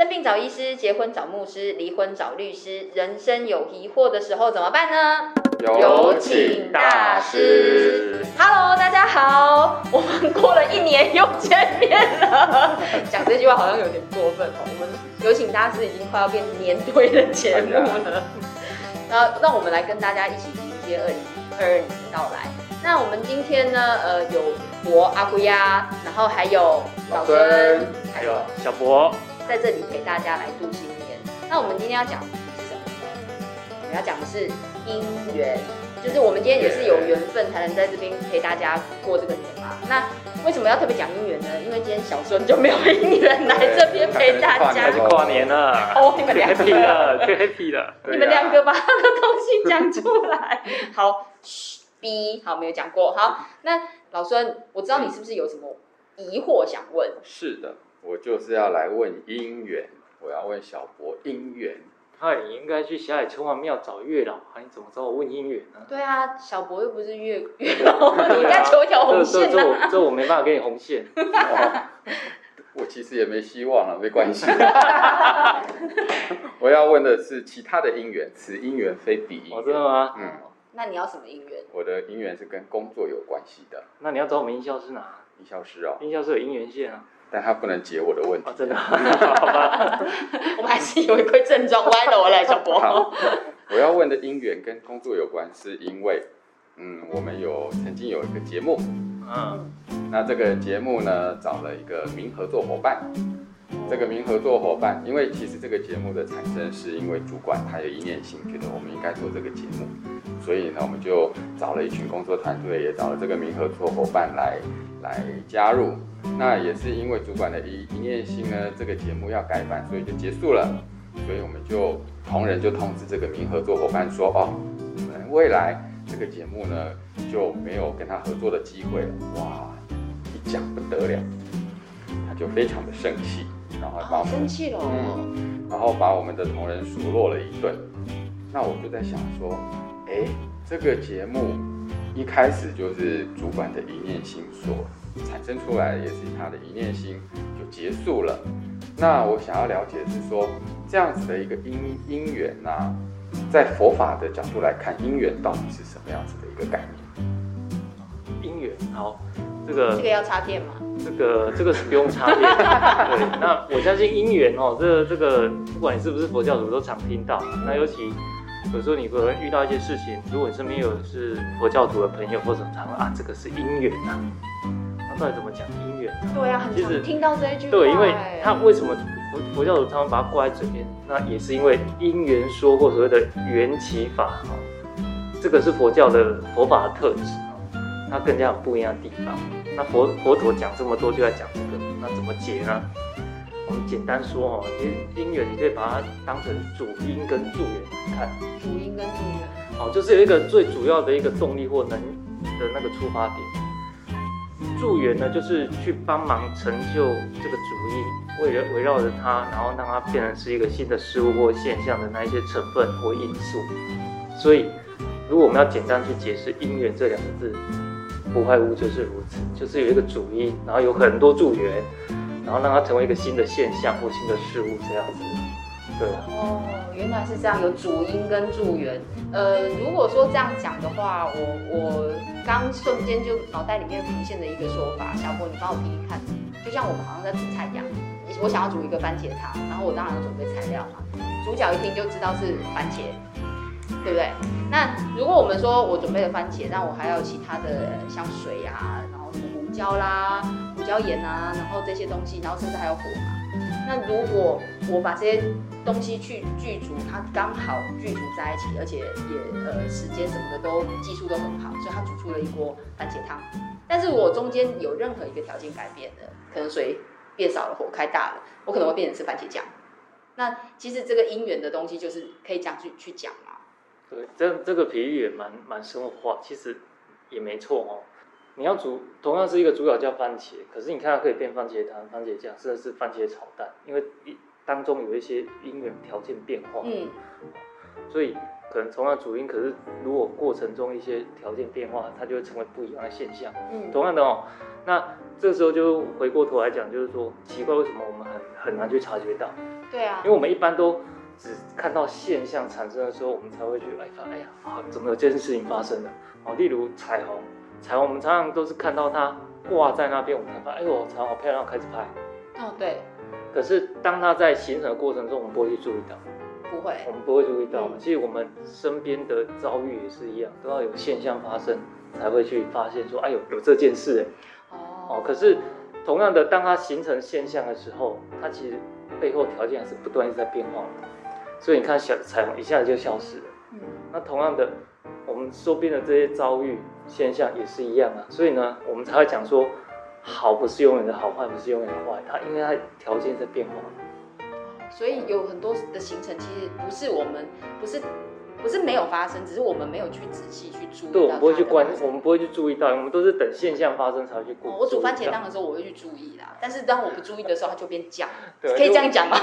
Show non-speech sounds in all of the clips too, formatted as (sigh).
生病找医师，结婚找牧师，离婚找律师，人生有疑惑的时候怎么办呢？有请大师。Hello，大家好，我们过了一年又见面了。讲这句话好像有点过分哦。我们有请大师已经快要变年堆的节目了。那让我们来跟大家一起迎接二零二二年的到来。那我们今天呢，呃，有博阿龟呀，然后还有老孙，还有小博，在这里陪大家来度新年。那我们今天要讲的是什么呢？我们要讲的是姻缘，就是我们今天也是有缘分才能在这边陪大家过这个年嘛。那为什么要特别讲姻缘呢？因为今天小孙就没有姻缘来这边陪大家开。始跨年了，哦，你们两个 happy 了，最 happy 了。你们两个把他的东西讲出来。好，嘘，B，好，没有讲过。好，那老孙，我知道你是不是有什么疑惑想问？是的，我就是要来问姻缘，我要问小博姻缘。嗨，你应该去霞海城隍庙找月老，啊，你怎么找我问姻缘呢？对啊，小博又不是月月老，你应该求一条红这线这这我啊。这我没办法给你红线。(laughs) 哦，我其实也没希望了，没关系。(laughs) 我要问的是其他的姻缘，此姻缘非彼姻哦，真的缘。吗？嗯，那你要什么姻缘？我的姻缘是跟工作有关系的，那你要找我们音效师哪？营销师哦，音效师有姻缘线啊。但他不能解我的问题哦，。真的，(laughs) 好吧。(laughs) 我们还是有一块症状歪楼来，小博。(laughs) 我要问的姻缘跟工作有关，是因为，嗯，我们有曾经有一个节目，嗯，那这个节目呢，找了一个名合作伙伴。这个名合作伙伴，因为其实这个节目的产生是因为主管他有一念心，觉得我们应该做这个节目，所以呢，我们就找了一群工作团队，也找了这个名合作伙伴来来加入。那也是因为主管的一一念心呢，这个节目要改版，所以就结束了。所以我们就同仁就通知这个名合作伙伴说，哦，我们未来这个节目呢就没有跟他合作的机会了。哇，一讲不得了，他就非常的生气，然后把我们生气了。嗯，然后把我们的同仁数落了一顿。那我就在想说，哎，这个节目一开始就是主管的一念心所产生出来，也是他的一念心就结束了。那我想要了解的是说，这样子的一个因因缘呐、在佛法的角度来看，因缘到底是什么样子的一个概念？因缘好，这个这个要插电吗？这个这个是不用插电的。(laughs) 对，那我相信姻缘哦，这这个不管你是不是佛教徒，都常听到。那尤其有时候你可能遇到一些事情，如果你身边有是佛教徒的朋友，或者他们啊，这个是姻缘啊。那到底怎么讲姻缘呢？对啊，很常听到这一句话。对，因为哎他为什么佛佛教徒他们把它挂在嘴边？那也是因为因缘说或所谓的缘起法哈，这个是佛教的佛法的特质哦，它更加有不一样的地方。那佛佛陀讲这么多就在讲这个，那怎么解呢？我们简单说哦，其实因缘你可以把它当成主因跟助缘来看。主因跟助缘。哦，就是有一个最主要的一个动力或能的那个出发点。助缘呢，就是去帮忙成就这个主意，为了围绕着它，然后让它变成是一个新的事物或现象的那一些成分或因素。所以，如果我们要简单去解释“因缘”这两个字，不外乎就是如此，就是有一个主因，然后有很多助缘，然后让它成为一个新的现象或新的事物这样子。对。哦，原来是这样，有主因跟助缘。呃，如果说这样讲的话，我我刚瞬间就脑袋里面浮现的一个说法，小波，你帮我提提看，就像我们好像在煮菜一样，我想要煮一个番茄汤，然后我当然要准备材料嘛，主角一听就知道是番茄，对不对？那如果我们说我准备了番茄，但我还有其他的像水啊，然后什么胡椒啦、胡椒盐啊，然后这些东西，然后甚至还有火嘛。那如果我把这些东西去剧组，它刚好剧组在一起，而且也呃时间什么的都技术都很好，所以它煮出了一锅番茄汤。但是我中间有任何一个条件改变的，可能水变少了，火开大了，我可能会变成吃番茄酱。那其实这个因缘的东西就是可以这样去去讲嘛。对，这这个比喻也蛮蛮生活化，其实也没错哦。你要煮同样是一个主角叫番茄，可是你看它可以变番茄汤、番茄酱，甚至是番茄炒蛋，因为一当中有一些因缘条件变化，嗯，所以可能同样主因，可是如果过程中一些条件变化，它就会成为不一样的现象。嗯，同样的哦，那这时候就回过头来讲，就是说奇怪，为什么我们很很难去察觉到？对啊因为，我们一般都只看到现象产生的时候，我们才会去哎发哎呀啊，怎么有这件事情发生了？哦，例如彩虹，彩虹我们常常都是看到它挂在那边，我们才发现哎呦彩虹好漂亮，开始拍。哦对，可是当它在形成的过程中，我们不会去注意到，不会我，们不会注意到。嗯其实我们身边的遭遇也是一样，都要有现象发生，才会去发现说，哎呦有这件事哎。哦哦，可是同样的，当它形成现象的时候，它其实背后条件还是不断在变化的。所以你看小彩虹一下子就消失了。嗯那同样的，我们周边的这些遭遇现象也是一样啊。所以呢，我们才会讲说，好不是永远的好，坏不是永远的坏，它因为它条件在变化。所以有很多的行程其实不是我们不是不是没有发生，只是我们没有去仔细去注意到对，我们不会去关它的，发生我们不会去注意到，我们都是等现象发生才会去我煮番茄汤的时候，我会去注意啦。但是当我不注意的时候，它就变酱，对可以这样讲吗？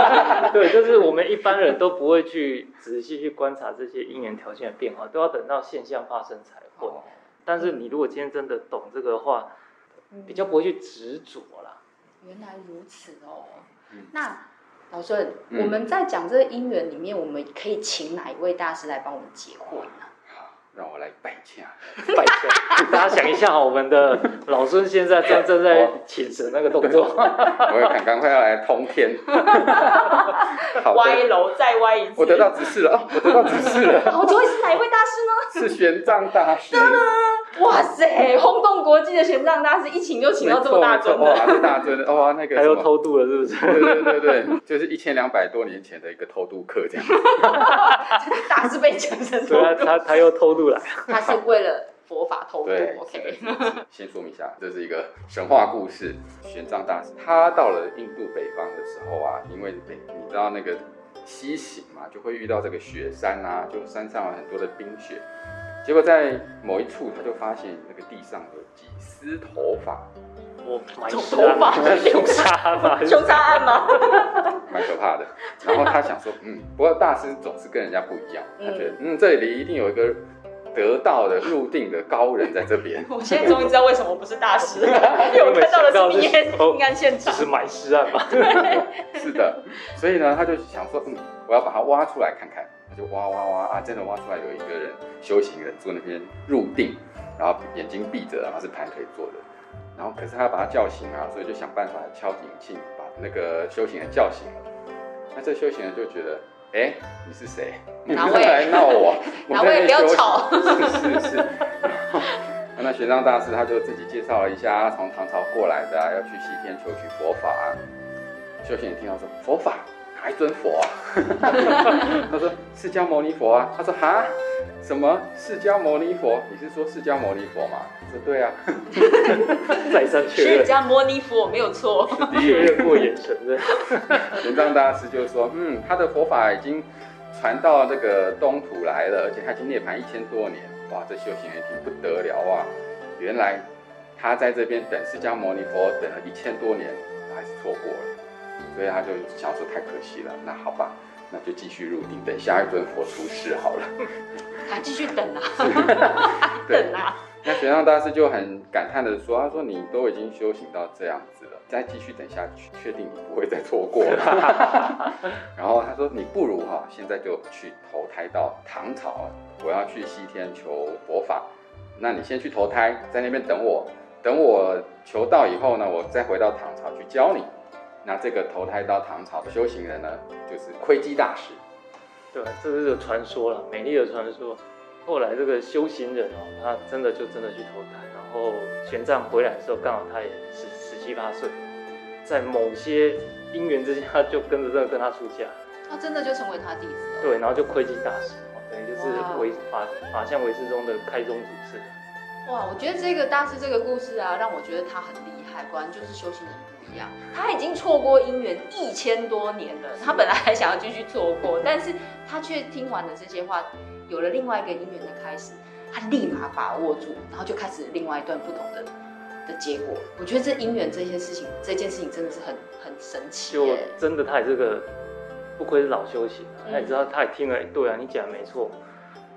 (laughs) 对，就是我们一般人都不会去仔细去观察这些因缘条件的变化，都要等到现象发生才会。哦但是你如果今天真的懂这个的话，比较不会去执着啦。原来如此哦。嗯那老孙，嗯我们在讲这个姻缘里面，我们可以请哪一位大师来帮我们解惑呢？好，让我来拜洽。(laughs) 拜托，大家想一下，我们的老孙现在正正在请神那个动作，(laughs) 我有赶赶快要来通天。(laughs) 好的，楼再歪一次我得到指示了哦，我得到指示了，好，这位是哪一位大师呢？是玄奘大师。哇塞，轰动国际的玄奘大师，一请就请到这么大尊的，哇，这大尊的哇，那个还有偷渡了，是不是？对对对对，就是一千两百多年前的一个偷渡客这样。大师被讲成对啊，他他又偷渡来，他是为了佛法偷渡，OK。先说明一下，这是一个神话故事。玄奘大师他到了印度北方的时候啊，因为北你知道那个西行嘛，就会遇到这个雪山啊，就山上有很多的冰雪。结果在某一处，他就发现那个地上有几丝头发，我买头发凶杀吗，(laughs) 凶杀案吗？蛮可怕的。然后他想说，嗯，不过大师总是跟人家不一样，他觉得，嗯，这里一定有一个得道的入定的高人在这边。(laughs) 我现在终于知道为什么我不是大师了，(laughs) 因为我看到的是密业命案现场。只是买尸案嘛。是的，所以呢，他就想说，嗯，我要把它挖出来看看。他就挖挖挖啊，真的挖出来有一个人修行人坐那边入定，然后眼睛闭着，然后是盘腿坐的。然后可是他要把他叫醒啊，所以就想办法敲警磬，把那个修行人叫醒了。那这修行人就觉得，哎，你是谁？你来闹我？(laughs) 我哪位不要吵是是是。(laughs) 那玄奘大师他就自己介绍了一下，他从唐朝过来的、啊，要去西天求取佛法、啊。修行人听到说佛法哪一尊佛啊？(laughs) 他说释迦牟尼佛啊。他说哈什么释迦牟尼佛？你是说释迦牟尼佛吗？他说对啊。(laughs) 再三确认，释迦牟尼佛没有错，确认过眼神的。玄奘大师就说，嗯，他的佛法已经传到这个东土来了，而且他已经涅槃一千多年。哇，这修行人一听不得了啊！原来他在这边等释迦牟尼佛等了一千多年，他还是错过了，所以他就想说太可惜了。那好吧，那就继续入定，等下一尊佛出世好了。还继续等啊，(laughs) (laughs) 对等啊。那玄奘大师就很感叹的说：“他说你都已经修行到这样子了，再继续等下去，确定你不会再错过了。(laughs) ”然后他说：“你不如哈、现在就去投胎到唐朝，我要去西天求佛法。那你先去投胎，在那边等我，等我求到以后呢，我再回到唐朝去教你。那这个投胎到唐朝的修行人呢，就是窥基大师。对，这是个传说了，美丽的传说。后来这个修行人哦，他真的就真的去投胎，然后玄奘回来的时候，刚好他也十十七八岁，在某些因缘之下，就跟着这个跟他出家，他真的就成为他弟子了。对，然后就窥基大师，哦等于就是哇为法法相为师中的开宗祖师。哇，我觉得这个大师这个故事啊，让我觉得他很厉害，果然就是修行人不一样。他已经错过姻缘一千多年了，他本来还想要继续错过，但是他却听完了这些话，有了另外一个姻缘的开始，他立马把握住，然后就开始另外一段不同的的结果。我觉得这姻缘这些事情，这件事情真的是很很神奇就。真的他也是个不愧是老修行他也知道，他也听了，对啊，你讲的没错。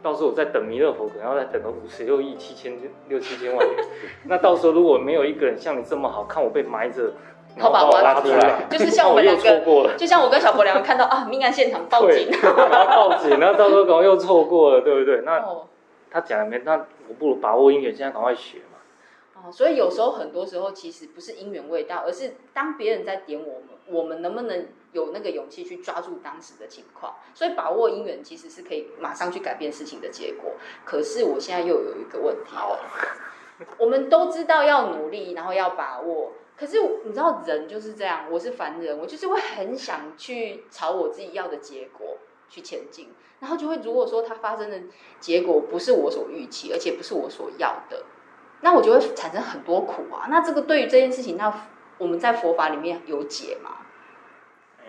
到时候我再等弥勒佛，可能要再等个五十六亿七千六七千万年。(laughs) 那到时候如果没有一个人像你这么好看，我被埋着，(laughs) 然后把我拉出来，就是像我们两个，(laughs) 就像我跟小博两个看到啊，命案现场报警。对然后报警，然后到时候可能又错过了，对不对？那哦他讲了没？那我不如把握姻缘，现在赶快学嘛。哦，所以有时候很多时候其实不是因缘未到，而是当别人在点我们，我们能不能有那个勇气去抓住当时的情况？所以把握姻缘其实是可以马上去改变事情的结果。可是我现在又有一个问题了，(laughs) 我们都知道要努力，然后要把握。可是你知道人就是这样，我是凡人，我就是会很想去朝我自己要的结果去前进，然后就会如果说它发生的结果不是我所预期，而且不是我所要的，那我就会产生很多苦啊。那这个对于这件事情，那我们在佛法里面有解吗？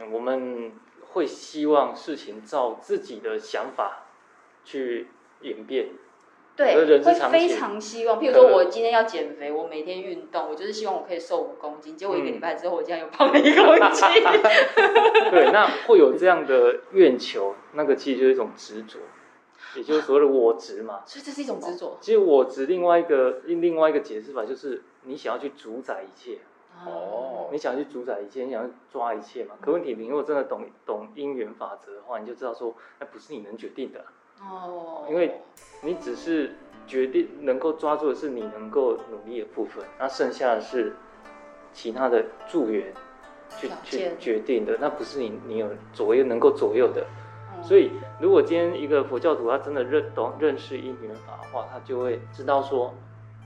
嗯我们会希望事情照自己的想法去演变。对会非常希望。譬如说，我今天要减肥，我每天运动，我就是希望我可以瘦五公斤。结果一个礼拜之后，我竟然又胖了一公斤。(laughs) 对，那会有这样的愿求，那个其实就是一种执着，也就是所谓的我执嘛。所以这是一种执着。其实我执另外一个另外一个解释法就是你想要去主宰一切，哦你想去主宰一切，你想要抓一切嘛。可问题你如果真的懂懂因缘法则的话，你就知道说那不是你能决定的，哦，因为你只是决定能够抓住的是你能够努力的部分，那剩下的是其他的助缘去去决定的，那不是你你有左右能够左右的。嗯所以，如果今天一个佛教徒他真的认懂认识因缘法的话，他就会知道说，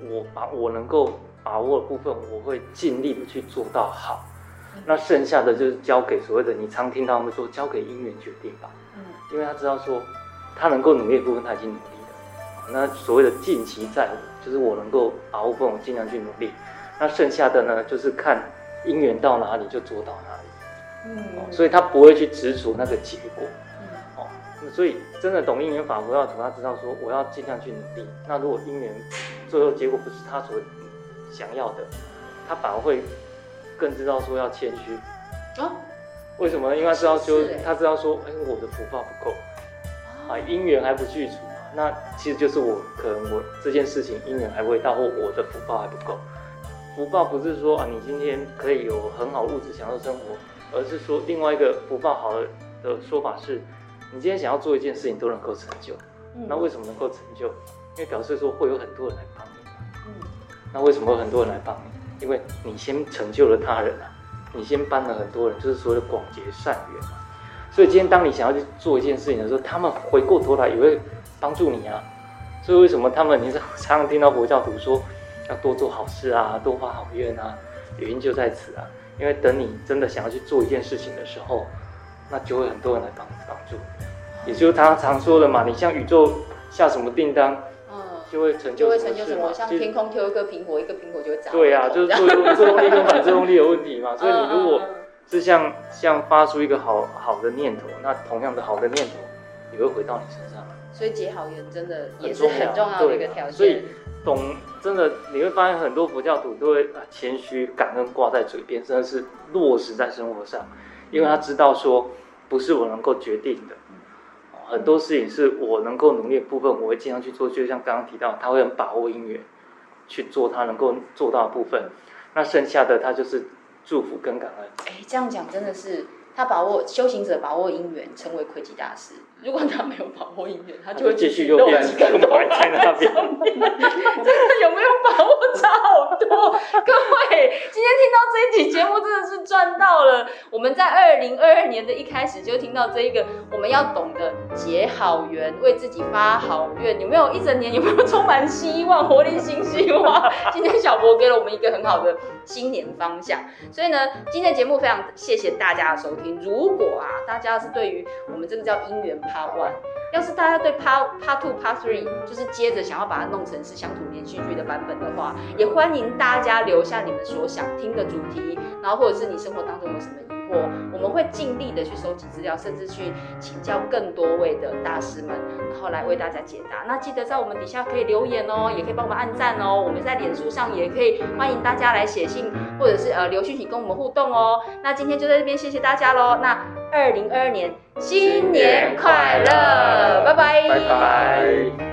我把我能够把握的部分，我会尽力的去做到好。那剩下的就是交给所谓的你常听到他们说交给因缘决定吧，嗯因为他知道说他能够努力的部分他已经努力了。那所谓的尽其在我，就是我能够把握部分，我尽量去努力。那剩下的呢，就是看因缘到哪里就做到哪里。嗯哦，所以他不会去执着那个结果。嗯哦，那所以真的懂因缘法佛教徒，他知道说我要尽量去努力。那如果因缘最后结果不是他所想要的，他反而会更知道说要谦虚。哦，为什么呢？因为他知道就他知道说，哎，我的福报不够啊，因缘还不具足嘛。那其实就是我可能我这件事情因缘还未到，或我的福报还不够。福报不是说啊，你今天可以有很好物质享受生活，而是说另外一个福报好的的说法是，你今天想要做一件事情都能够成就。嗯那为什么能够成就？因为表示说会有很多人来帮那为什么很多人来帮你？因为你先成就了他人啊，你先帮了很多人，就是所谓的广结善缘嘛。所以今天当你想要去做一件事情的时候，他们回过头来也会帮助你啊。所以为什么他们你常常听到佛教徒说要多做好事啊，多发好愿啊，原因就在此啊。因为等你真的想要去做一件事情的时候，那就会很多人来帮帮助。也就是他常说的嘛，你向宇宙下什么订单，就会成就就会成就什么？像天空丢一个苹果，一个苹果就会砸。对啊，就是作用作用力跟反作用力的问题嘛。所以你如果是像像发出一个好好的念头，那同样的好的念头也会回到你身上。嗯所以结好缘真的也是很重要很重要的一个条件。所以懂真的你会发现很多佛教徒都会啊谦虚感恩挂在嘴边，真的是落实在生活上，因为他知道说不是我能够决定的。哦很多事情是我能够努力的部分，我会尽量去做。就像刚刚提到，他会很把握因缘去做他能够做到的部分，那剩下的他就是祝福跟感恩。哎，这样讲真的是他把握修行者把握姻缘，成为魁吉大师。如果他没有把握因缘，他就会继续漏又变几个头埋在那边。真的有没有把握差好多？各位，今天听到这一集节目真的是赚到了。我们在二零二二年的一开始就听到这一个，我们要懂得结好缘，为自己发好愿。有没有一整年有没有充满希望、活力、新希望？今天小博给了我们一个很好的新年方向。所以呢，今天节目非常谢谢大家的收听。如果啊，大家是对于我们这个叫姻缘 Part One，要是大家对 Part Part Two、Part Three 就是接着想要把它弄成是乡土连续剧的版本的话，也欢迎大家留下你们所想听的主题，然后或者是你生活当中有什么我们会尽力的去收集资料，甚至去请教更多位的大师们，然后来为大家解答。那记得在我们底下可以留言哦，也可以帮我们按赞哦。我们在脸书上也可以欢迎大家来写信或者是呃留讯息跟我们互动哦。那今天就在这边谢谢大家喽。那二零二二年新年快乐，拜拜，拜拜。